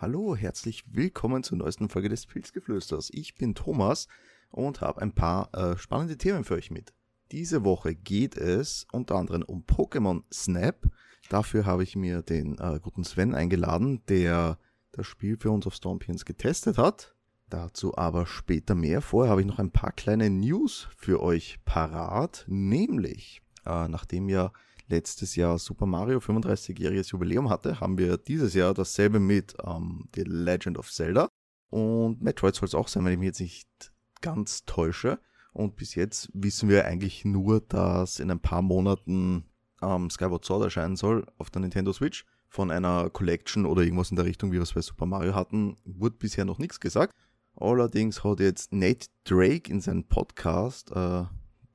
Hallo, herzlich willkommen zur neuesten Folge des Pilzgeflüsters. Ich bin Thomas und habe ein paar äh, spannende Themen für euch mit. Diese Woche geht es unter anderem um Pokémon Snap. Dafür habe ich mir den äh, guten Sven eingeladen, der das Spiel für uns auf Stormpions getestet hat. Dazu aber später mehr. Vorher habe ich noch ein paar kleine News für euch parat, nämlich äh, nachdem ja letztes Jahr Super Mario 35-jähriges Jubiläum hatte, haben wir dieses Jahr dasselbe mit ähm, The Legend of Zelda. Und Metroid soll es auch sein, wenn ich mich jetzt nicht ganz täusche. Und bis jetzt wissen wir eigentlich nur, dass in ein paar Monaten ähm, Skyward Sword erscheinen soll auf der Nintendo Switch. Von einer Collection oder irgendwas in der Richtung, wie wir es bei Super Mario hatten, wurde bisher noch nichts gesagt. Allerdings hat jetzt Nate Drake in seinem Podcast äh,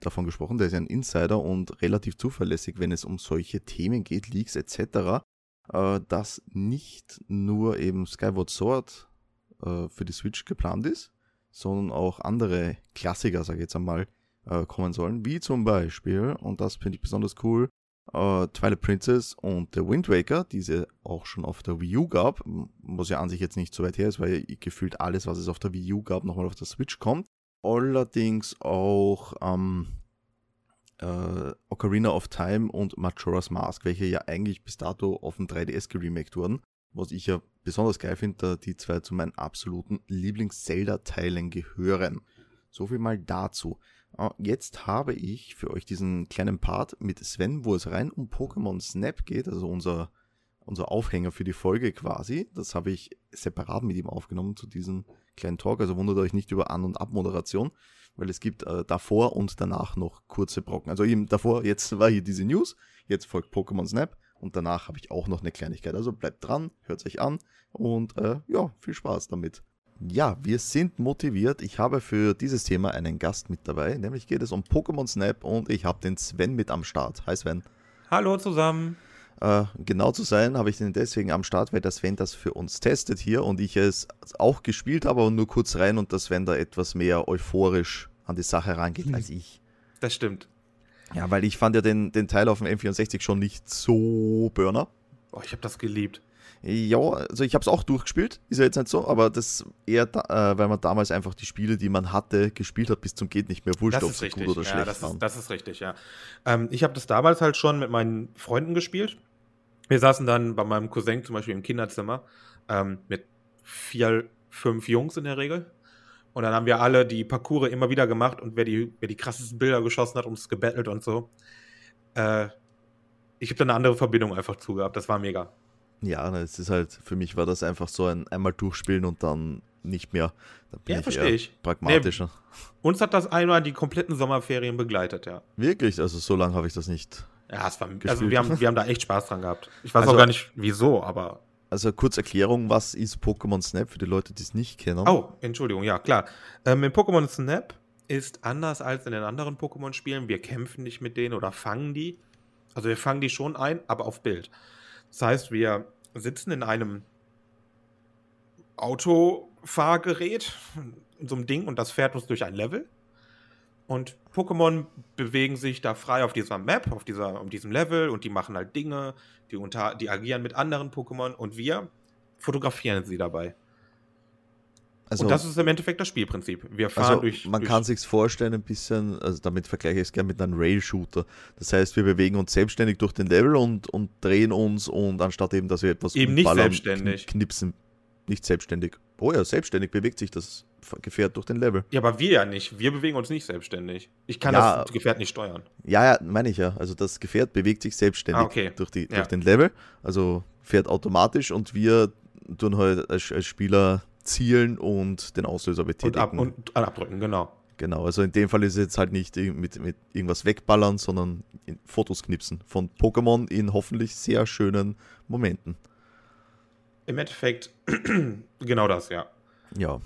davon gesprochen, der ist ein Insider und relativ zuverlässig, wenn es um solche Themen geht, Leaks etc., äh, dass nicht nur eben Skyward Sword äh, für die Switch geplant ist, sondern auch andere Klassiker, sage ich jetzt einmal, äh, kommen sollen, wie zum Beispiel, und das finde ich besonders cool, äh, Twilight Princess und The Wind Waker, die es auch schon auf der Wii U gab, was ja an sich jetzt nicht so weit her ist, weil gefühlt alles, was es auf der Wii U gab, nochmal auf der Switch kommt allerdings auch ähm, äh, Ocarina of Time und Majora's Mask, welche ja eigentlich bis dato auf dem 3DS geremaked wurden. Was ich ja besonders geil finde, da die zwei zu meinen absoluten Lieblings-Zelda-Teilen gehören. So viel mal dazu. Äh, jetzt habe ich für euch diesen kleinen Part mit Sven, wo es rein um Pokémon Snap geht, also unser, unser Aufhänger für die Folge quasi. Das habe ich separat mit ihm aufgenommen zu diesem kleinen Talk, also wundert euch nicht über An- und Abmoderation, weil es gibt äh, davor und danach noch kurze Brocken. Also eben davor, jetzt war hier diese News, jetzt folgt Pokémon Snap und danach habe ich auch noch eine Kleinigkeit. Also bleibt dran, hört euch an und äh, ja, viel Spaß damit. Ja, wir sind motiviert. Ich habe für dieses Thema einen Gast mit dabei, nämlich geht es um Pokémon Snap und ich habe den Sven mit am Start. Hi Sven. Hallo zusammen. Äh, genau zu sein, habe ich den deswegen am Start, weil der Sven das für uns testet hier und ich es auch gespielt habe, aber nur kurz rein und der Sven da etwas mehr euphorisch an die Sache rangeht hm. als ich. Das stimmt. Ja, weil ich fand ja den, den Teil auf dem M64 schon nicht so Burner. Oh, ich habe das geliebt. Ja, also ich habe es auch durchgespielt, ist ja jetzt nicht so, aber das eher, da, äh, weil man damals einfach die Spiele, die man hatte, gespielt hat, bis zum geht nicht mehr wurscht, ob sie gut oder ja, schlecht das waren. Ist, das ist richtig, ja. Ähm, ich habe das damals halt schon mit meinen Freunden gespielt. Wir saßen dann bei meinem Cousin zum Beispiel im Kinderzimmer ähm, mit vier, fünf Jungs in der Regel. Und dann haben wir alle die Parcours immer wieder gemacht und wer die, wer die krassesten Bilder geschossen hat, uns gebettelt und so. Äh, ich habe da eine andere Verbindung einfach zugehabt. Das war mega. Ja, es ist halt, für mich war das einfach so ein einmal durchspielen und dann nicht mehr. Da bin ja, verstehe ich. Pragmatischer. Nee, uns hat das einmal die kompletten Sommerferien begleitet, ja. Wirklich? Also so lange habe ich das nicht. Ja, es war, also wir haben, wir haben da echt Spaß dran gehabt. Ich weiß also, auch gar nicht wieso, aber. Also kurz Erklärung, was ist Pokémon Snap für die Leute, die es nicht kennen? Oh, Entschuldigung, ja, klar. Ähm, in Pokémon Snap ist anders als in den anderen Pokémon-Spielen. Wir kämpfen nicht mit denen oder fangen die. Also wir fangen die schon ein, aber auf Bild. Das heißt, wir sitzen in einem Autofahrgerät, in so einem Ding und das fährt uns durch ein Level. Und Pokémon bewegen sich da frei auf dieser Map, auf, dieser, auf diesem Level und die machen halt Dinge, die, unter, die agieren mit anderen Pokémon und wir fotografieren sie dabei. Also, und das ist im Endeffekt das Spielprinzip. Wir fahren also durch. Man durch kann sich vorstellen, ein bisschen, also damit vergleiche ich es gerne mit einem Rail-Shooter. Das heißt, wir bewegen uns selbstständig durch den Level und, und drehen uns und anstatt eben, dass wir etwas eben nicht selbstständig knipsen, nicht selbstständig. Oh ja, selbstständig bewegt sich das Gefährt durch den Level. Ja, aber wir ja nicht. Wir bewegen uns nicht selbstständig. Ich kann ja, das Gefährt nicht steuern. Ja, ja, meine ich ja. Also das Gefährt bewegt sich selbstständig ah, okay. durch, die, ja. durch den Level. Also fährt automatisch und wir tun halt als, als Spieler zielen und den Auslöser betätigen. Und, ab, und abdrücken, genau. Genau, also in dem Fall ist es jetzt halt nicht mit, mit irgendwas wegballern, sondern Fotos knipsen von Pokémon in hoffentlich sehr schönen Momenten. Im Endeffekt genau das, ja. Ja,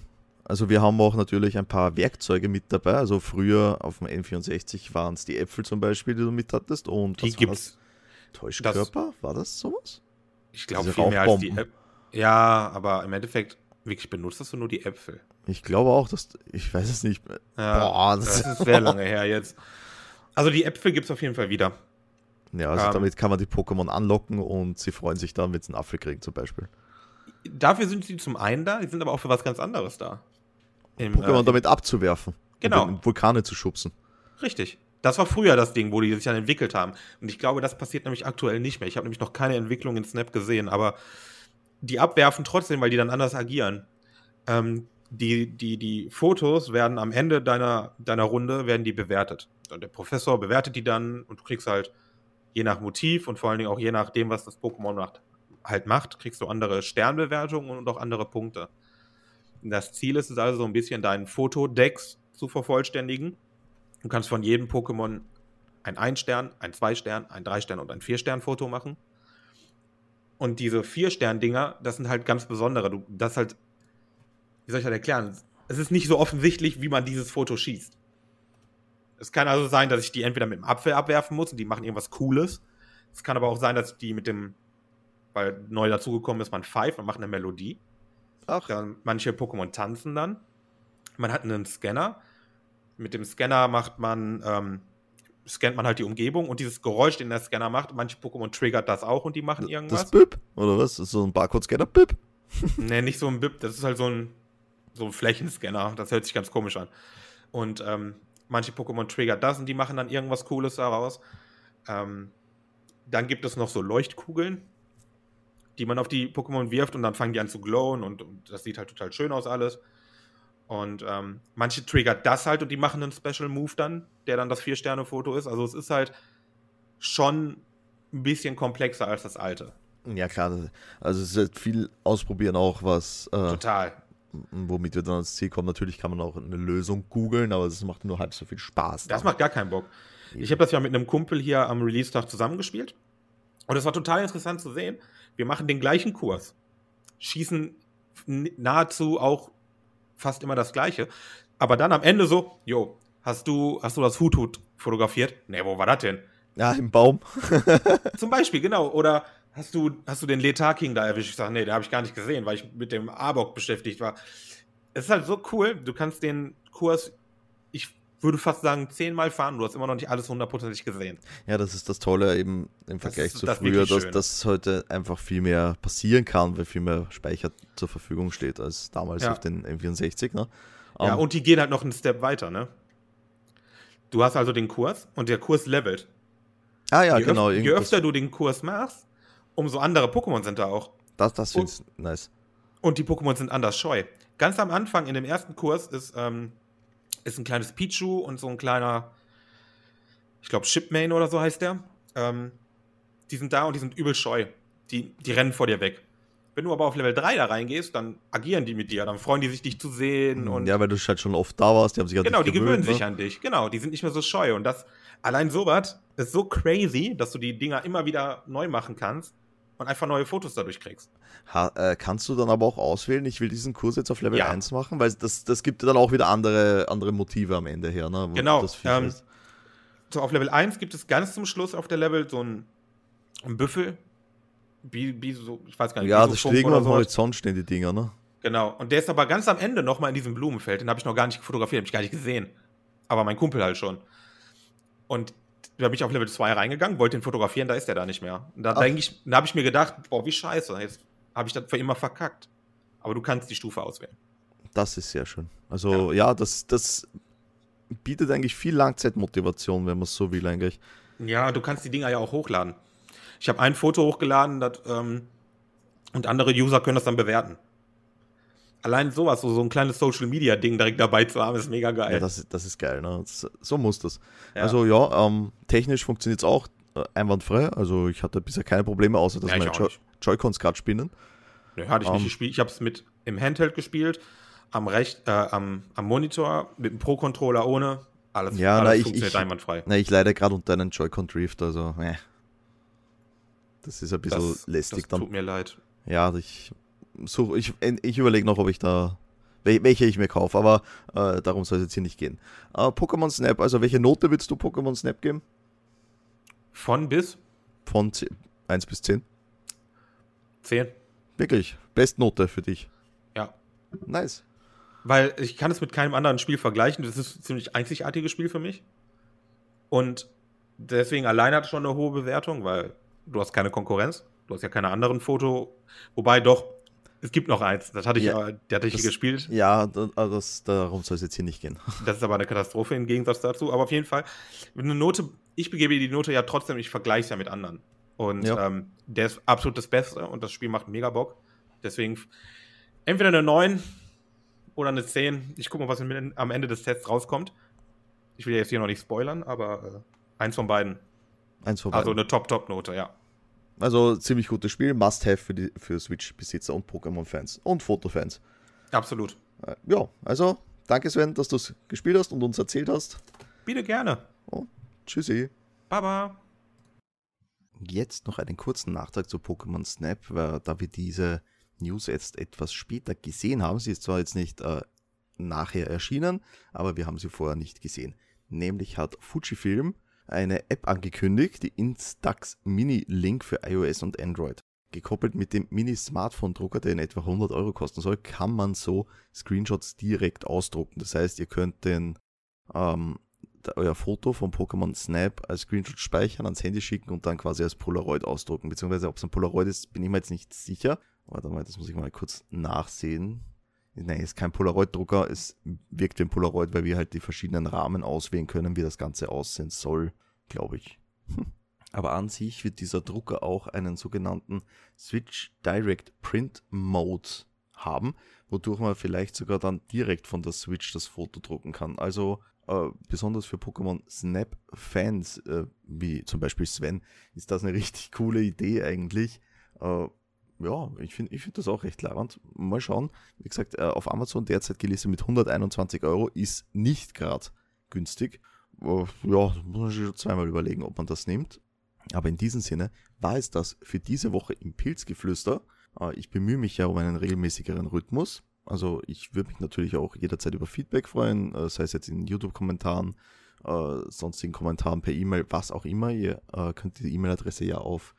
also wir haben auch natürlich ein paar Werkzeuge mit dabei. Also früher auf dem N64 waren es die Äpfel zum Beispiel, die du mit hattest. Und die gibt's. Täuschkörper? Das, war das sowas? Ich glaube viel mehr als die Äpfel. Ja, aber im Endeffekt wirklich benutzt du nur die Äpfel. Ich glaube auch, dass ich weiß es nicht. Ja, Boah, das, das ist sehr lange her jetzt. Also die Äpfel gibt es auf jeden Fall wieder. Ja, also ähm, damit kann man die Pokémon anlocken und sie freuen sich dann, wenn sie einen Apfel kriegen zum Beispiel dafür sind sie zum einen da, die sind aber auch für was ganz anderes da. Im, Pokémon äh, damit abzuwerfen. Genau. Um Vulkane zu schubsen. Richtig. Das war früher das Ding, wo die sich dann entwickelt haben. Und ich glaube, das passiert nämlich aktuell nicht mehr. Ich habe nämlich noch keine Entwicklung in Snap gesehen, aber die abwerfen trotzdem, weil die dann anders agieren. Ähm, die, die, die Fotos werden am Ende deiner, deiner Runde werden die bewertet. Und der Professor bewertet die dann und du kriegst halt je nach Motiv und vor allen Dingen auch je nachdem, was das Pokémon macht, halt macht, kriegst du andere Sternbewertungen und auch andere Punkte. Das Ziel ist es also so ein bisschen deinen Fotodex zu vervollständigen. Du kannst von jedem Pokémon ein Ein-Stern, ein Zwei-Stern, ein Drei-Stern und ein Vier-Stern-Foto machen. Und diese Vier-Stern-Dinger, das sind halt ganz besondere. Du, das halt, wie soll ich das erklären? Es ist nicht so offensichtlich, wie man dieses Foto schießt. Es kann also sein, dass ich die entweder mit dem Apfel abwerfen muss und die machen irgendwas Cooles. Es kann aber auch sein, dass ich die mit dem, weil neu dazugekommen ist, man pfeift und macht eine Melodie. Ach. Ja, manche Pokémon tanzen dann. Man hat einen Scanner. Mit dem Scanner macht man, ähm, scannt man halt die Umgebung und dieses Geräusch, den der Scanner macht, manche Pokémon triggert das auch und die machen irgendwas. Das Bip? Oder was? Das ist so ein Barcode-Scanner? Bip? nee, nicht so ein Bip, das ist halt so ein, so ein Flächenscanner. Das hört sich ganz komisch an. Und ähm, manche Pokémon triggert das und die machen dann irgendwas Cooles daraus. Ähm, dann gibt es noch so Leuchtkugeln, die man auf die Pokémon wirft und dann fangen die an zu glowen und, und das sieht halt total schön aus alles. Und ähm, manche triggert das halt und die machen einen Special Move dann, der dann das Vier-Sterne-Foto ist. Also es ist halt schon ein bisschen komplexer als das alte. Ja, klar. Also es ist halt viel ausprobieren auch, was. Äh, Total. Womit wir dann ans Ziel kommen. Natürlich kann man auch eine Lösung googeln, aber es macht nur halb so viel Spaß. Das dann. macht gar keinen Bock. Ich habe das ja mit einem Kumpel hier am Release-Tag zusammengespielt. Und es war total interessant zu sehen. Wir machen den gleichen Kurs, schießen nahezu auch fast immer das Gleiche. Aber dann am Ende so, jo, hast du, hast du das Hut-Hut fotografiert? Nee, wo war das denn? Ja, im Baum. Zum Beispiel, genau. Oder hast du, hast du den Letar-King da erwischt? Ich sage, nee, den habe ich gar nicht gesehen, weil ich mit dem Arbok beschäftigt war. Es ist halt so cool, du kannst den Kurs, würde fast sagen, zehnmal fahren, du hast immer noch nicht alles hundertprozentig gesehen. Ja, das ist das Tolle eben im Vergleich zu das früher, dass, dass heute einfach viel mehr passieren kann, weil viel mehr Speicher zur Verfügung steht als damals ja. auf den M64. Ne? Ja, um, und die gehen halt noch einen Step weiter, ne? Du hast also den Kurs und der Kurs levelt. Ah ja, je genau. Öf je öfter du den Kurs machst, umso andere Pokémon sind da auch. Das, das finde ich nice. Und die Pokémon sind anders scheu. Ganz am Anfang in dem ersten Kurs ist ähm, ist ein kleines Pichu und so ein kleiner, ich glaube, Shipmane oder so heißt der. Ähm, die sind da und die sind übel scheu. Die, die rennen vor dir weg. Wenn du aber auf Level 3 da reingehst, dann agieren die mit dir, dann freuen die sich, dich zu sehen. Hm, und ja, weil du halt schon oft da warst, die haben sich halt Genau, die gewöhnen ne? sich an dich. Genau, die sind nicht mehr so scheu. Und das, allein sowas ist so crazy, dass du die Dinger immer wieder neu machen kannst und einfach neue Fotos dadurch kriegst. Ha, äh, kannst du dann aber auch auswählen, ich will diesen Kurs jetzt auf Level ja. 1 machen? Weil das, das gibt dann auch wieder andere, andere Motive am Ende her. Ne? Genau. Ähm, so auf Level 1 gibt es ganz zum Schluss auf der Level so einen, einen Büffel. Wie, wie so, ich weiß gar nicht. Ja, das steht irgendwo am Horizont stehen die Dinger, ne? Genau. Und der ist aber ganz am Ende nochmal in diesem Blumenfeld. Den habe ich noch gar nicht fotografiert, habe ich gar nicht gesehen. Aber mein Kumpel halt schon. Und da bin ich auf Level 2 reingegangen, wollte ihn fotografieren, da ist er da nicht mehr. Und da, da habe ich mir gedacht, boah, wie scheiße, jetzt habe ich das für immer verkackt. Aber du kannst die Stufe auswählen. Das ist sehr schön. Also ja, ja das, das bietet eigentlich viel Langzeitmotivation, wenn man es so will eigentlich. Ja, du kannst die Dinger ja auch hochladen. Ich habe ein Foto hochgeladen das, ähm, und andere User können das dann bewerten allein sowas, so, so ein kleines Social Media Ding direkt dabei zu haben, ist mega geil. Ja, das, das ist geil, ne? Das, so muss das. Ja. Also ja, ähm, technisch funktioniert es auch äh, einwandfrei. Also ich hatte bisher keine Probleme, außer dass ja, meine jo Joy-Cons gerade spinnen. Ja, hatte ich um, nicht ähm, gespielt. Ich habe es mit im Handheld gespielt, am, Recht, äh, am, am Monitor, mit dem Pro-Controller ohne. Alles, ja, alles na, funktioniert ich, einwandfrei. Na, ich leide gerade unter einem Joy-Con Drift, also äh. Das ist ein bisschen das, lästig das dann. Tut mir leid. Ja, ich such, ich, ich überlege noch, ob ich da welche ich mir kaufe, aber äh, darum soll es jetzt hier nicht gehen. Äh, Pokémon Snap, also welche Note willst du Pokémon Snap geben? Von bis? Von 10, 1 bis 10. 10. Wirklich, Bestnote für dich. Ja. Nice. Weil ich kann es mit keinem anderen Spiel vergleichen. Das ist ein ziemlich einzigartiges Spiel für mich. Und deswegen allein hat es schon eine hohe Bewertung, weil du hast keine Konkurrenz. Du hast ja keine anderen Foto. Wobei doch, Es gibt noch eins, das hatte ich, Ja, der hatte ich das- hier gespielt. Ja, also das, darum soll es jetzt hier nicht gehen. Das ist aber eine Katastrophe im Gegensatz dazu. Aber auf jeden Fall, eine Note, ich begebe die Note ja trotzdem, ich vergleiche es ja mit anderen. Und Ja. ähm, der ist absolut das Beste und das Spiel macht mega Bock. Deswegen entweder eine 9 oder eine 10. Ich gucke mal, was am- Ende des Tests rauskommt. Ich will ja jetzt hier noch nicht spoilern, aber äh, eins von beiden. Eins vorbei. Also Also, eine Top-Top-Note, ja. Ziemlich gutes Spiel, Must-Have für, die- für Switch-Besitzer und Pokémon-Fans und Fotofans. Absolut. Äh, ja, also danke Sven, dass du es gespielt hast und uns erzählt hast. Bitte gerne. Tschüssi. Baba. Jetzt noch einen kurzen Nachtrag zu Pokémon Snap, weil, da wir diese News jetzt etwas später gesehen haben. Sie ist zwar jetzt nicht äh, nachher erschienen, aber wir haben sie vorher nicht gesehen. Nämlich hat Fujifilm eine App angekündigt, die Instax Mini Link für iOS und Android. Gekoppelt mit dem Mini-Smartphone-Drucker, der in etwa 100 Euro kosten soll, kann man so Screenshots direkt ausdrucken. Das heißt, ihr könnt den, ähm, euer Foto vom Pokémon Snap als Screenshot speichern, ans Handy schicken und dann quasi als Polaroid ausdrucken. Beziehungsweise, ob es ein Polaroid ist, bin ich mir jetzt nicht sicher. Warte mal, das muss ich mal kurz nachsehen. Nein, ist kein Polaroid-Drucker, es wirkt wie ein Polaroid, weil wir halt die verschiedenen Rahmen auswählen können, wie das Ganze aussehen soll, glaube ich. Aber an sich wird dieser Drucker auch einen sogenannten Switch Direct Print Mode haben, wodurch man vielleicht sogar dann direkt von der Switch das Foto drucken kann. Also äh, besonders für Pokémon Snap Fans, äh, wie zum Beispiel Sven, ist das eine richtig coole Idee eigentlich. Äh, ja, ich finde ich find das auch recht leibend. Mal schauen. Wie gesagt, äh, auf Amazon derzeit gelistet mit 121 Euro ist nicht gerade günstig. Äh, ja, muss man sich schon zweimal überlegen, ob man das nimmt. Aber in diesem Sinne war es das für diese Woche im Pilzgeflüster. Äh, Ich bemühe mich ja um einen regelmäßigeren Rhythmus. Also ich würde mich natürlich auch jederzeit über Feedback freuen, sei es jetzt in YouTube-Kommentaren, sonstigen Kommentaren per E-Mail, was auch immer. Ihr könnt die E-Mail-Adresse ja auf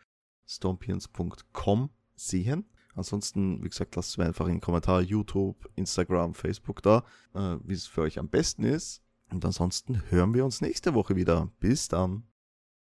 stormpions.com sehen. Ansonsten, wie gesagt, lasst mir einfach in den Kommentar YouTube, Instagram, Facebook da, äh, wie es für euch am besten ist. Und ansonsten hören wir uns nächste Woche wieder. Bis dann.